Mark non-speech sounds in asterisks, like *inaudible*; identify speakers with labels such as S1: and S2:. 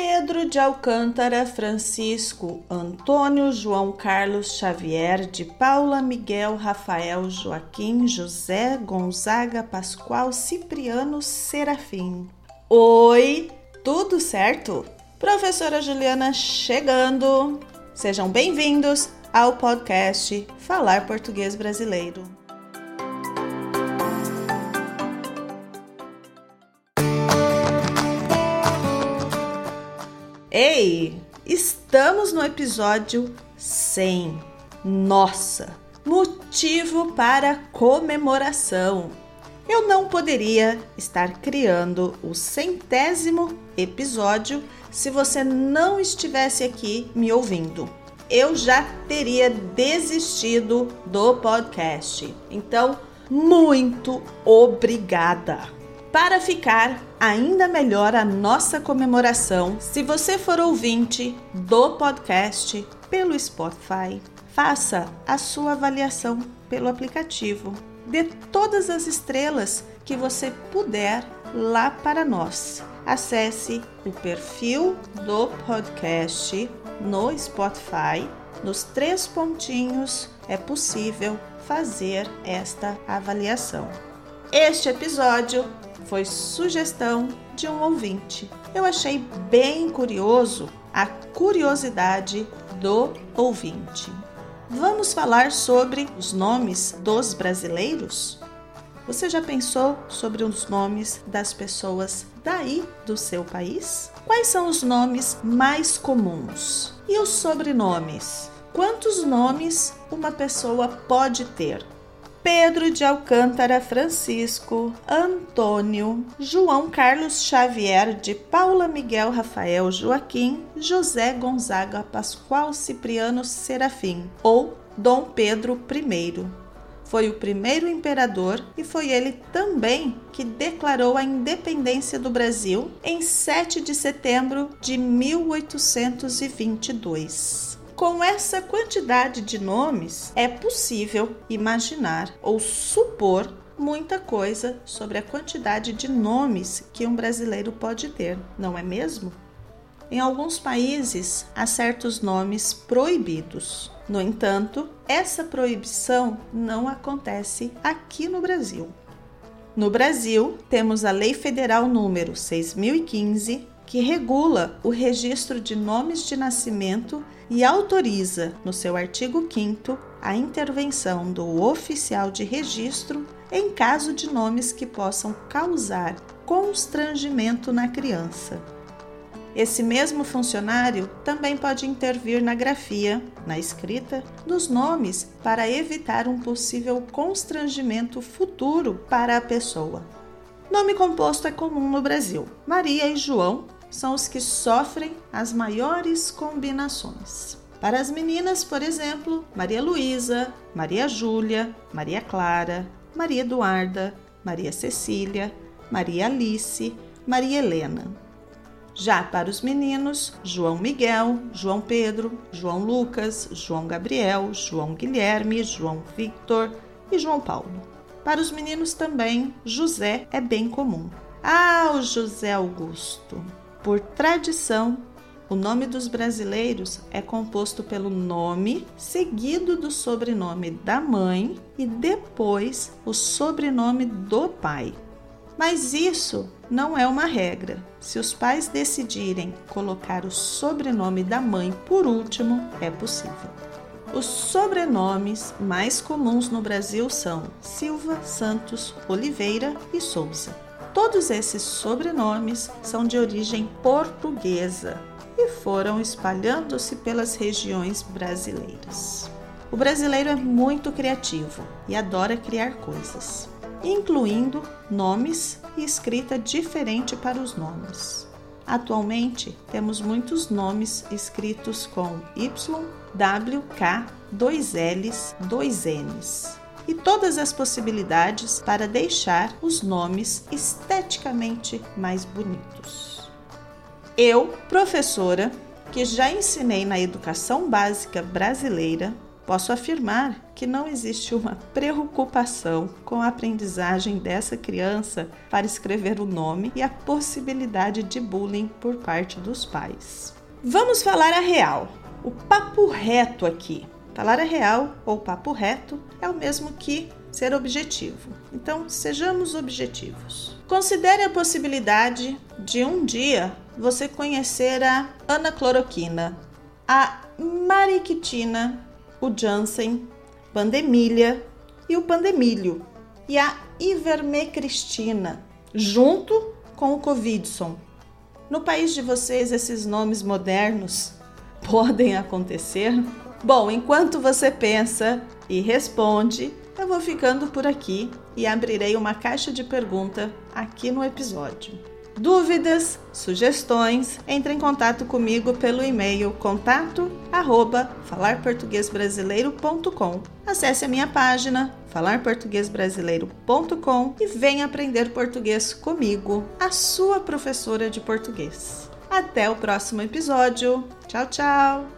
S1: Pedro de Alcântara Francisco, Antônio João Carlos Xavier, de Paula Miguel Rafael Joaquim José Gonzaga Pascoal Cipriano Serafim. Oi, tudo certo? Professora Juliana chegando. Sejam bem-vindos ao podcast Falar Português Brasileiro. Ei, estamos no episódio 100. Nossa, motivo para comemoração. Eu não poderia estar criando o centésimo episódio se você não estivesse aqui me ouvindo. Eu já teria desistido do podcast. Então, muito obrigada! Para ficar ainda melhor a nossa comemoração, se você for ouvinte do podcast pelo Spotify, faça a sua avaliação pelo aplicativo. Dê todas as estrelas que você puder lá para nós. Acesse o perfil do podcast no Spotify. Nos três pontinhos é possível fazer esta avaliação. Este episódio foi sugestão de um ouvinte. Eu achei bem curioso a curiosidade do ouvinte. Vamos falar sobre os nomes dos brasileiros? Você já pensou sobre os nomes das pessoas daí do seu país? Quais são os nomes mais comuns? E os sobrenomes? Quantos nomes uma pessoa pode ter? Pedro de Alcântara Francisco, Antônio, João Carlos Xavier de Paula Miguel Rafael Joaquim, José Gonzaga Pascoal Cipriano Serafim, ou Dom Pedro I. Foi o primeiro imperador e foi ele também que declarou a independência do Brasil em 7 de setembro de 1822. Com essa quantidade de nomes, é possível imaginar ou supor muita coisa sobre a quantidade de nomes que um brasileiro pode ter, não é mesmo? Em alguns países há certos nomes proibidos. No entanto, essa proibição não acontece aqui no Brasil. No Brasil, temos a Lei Federal número 6015, que regula o registro de nomes de nascimento e autoriza, no seu artigo 5, a intervenção do oficial de registro em caso de nomes que possam causar constrangimento na criança. Esse mesmo funcionário também pode intervir na grafia, na escrita, dos nomes para evitar um possível constrangimento futuro para a pessoa. Nome composto é comum no Brasil. Maria e João são os que sofrem as maiores combinações. Para as meninas, por exemplo, Maria Luísa, Maria Júlia, Maria Clara, Maria Eduarda, Maria Cecília, Maria Alice, Maria Helena. Já para os meninos, João Miguel, João Pedro, João Lucas, João Gabriel, João Guilherme, João Victor e João Paulo. Para os meninos também, José é bem comum. Ah, o José Augusto! Por tradição, o nome dos brasileiros é composto pelo nome seguido do sobrenome da mãe e depois o sobrenome do pai. Mas isso não é uma regra. Se os pais decidirem colocar o sobrenome da mãe por último, é possível. Os sobrenomes mais comuns no Brasil são Silva, Santos, Oliveira e Souza. Todos esses sobrenomes são de origem portuguesa e foram espalhando-se pelas regiões brasileiras. O brasileiro é muito criativo e adora criar coisas, incluindo nomes e escrita diferente para os nomes. Atualmente, temos muitos nomes escritos com Y, W, K, dois L's, dois N's e todas as possibilidades para deixar os nomes esteticamente mais bonitos. Eu, professora, que já ensinei na educação básica brasileira, Posso afirmar que não existe uma preocupação com a aprendizagem dessa criança para escrever o nome e a possibilidade de bullying por parte dos pais. Vamos falar a real, o papo reto aqui. Falar a real ou papo reto é o mesmo que ser objetivo. Então, sejamos objetivos. Considere a possibilidade de um dia você conhecer a anacloroquina, a mariquitina o Janssen, Pandemilha e o Pandemilho, e a Ivermecristina, junto com o Covidson. No país de vocês, esses nomes modernos *laughs* podem acontecer? Bom, enquanto você pensa e responde, eu vou ficando por aqui e abrirei uma caixa de pergunta aqui no episódio. Dúvidas, sugestões, entre em contato comigo pelo e-mail contato arroba falarportuguesbrasileiro.com. Acesse a minha página falarportuguesbrasileiro.com e venha aprender português comigo, a sua professora de português. Até o próximo episódio. Tchau, tchau!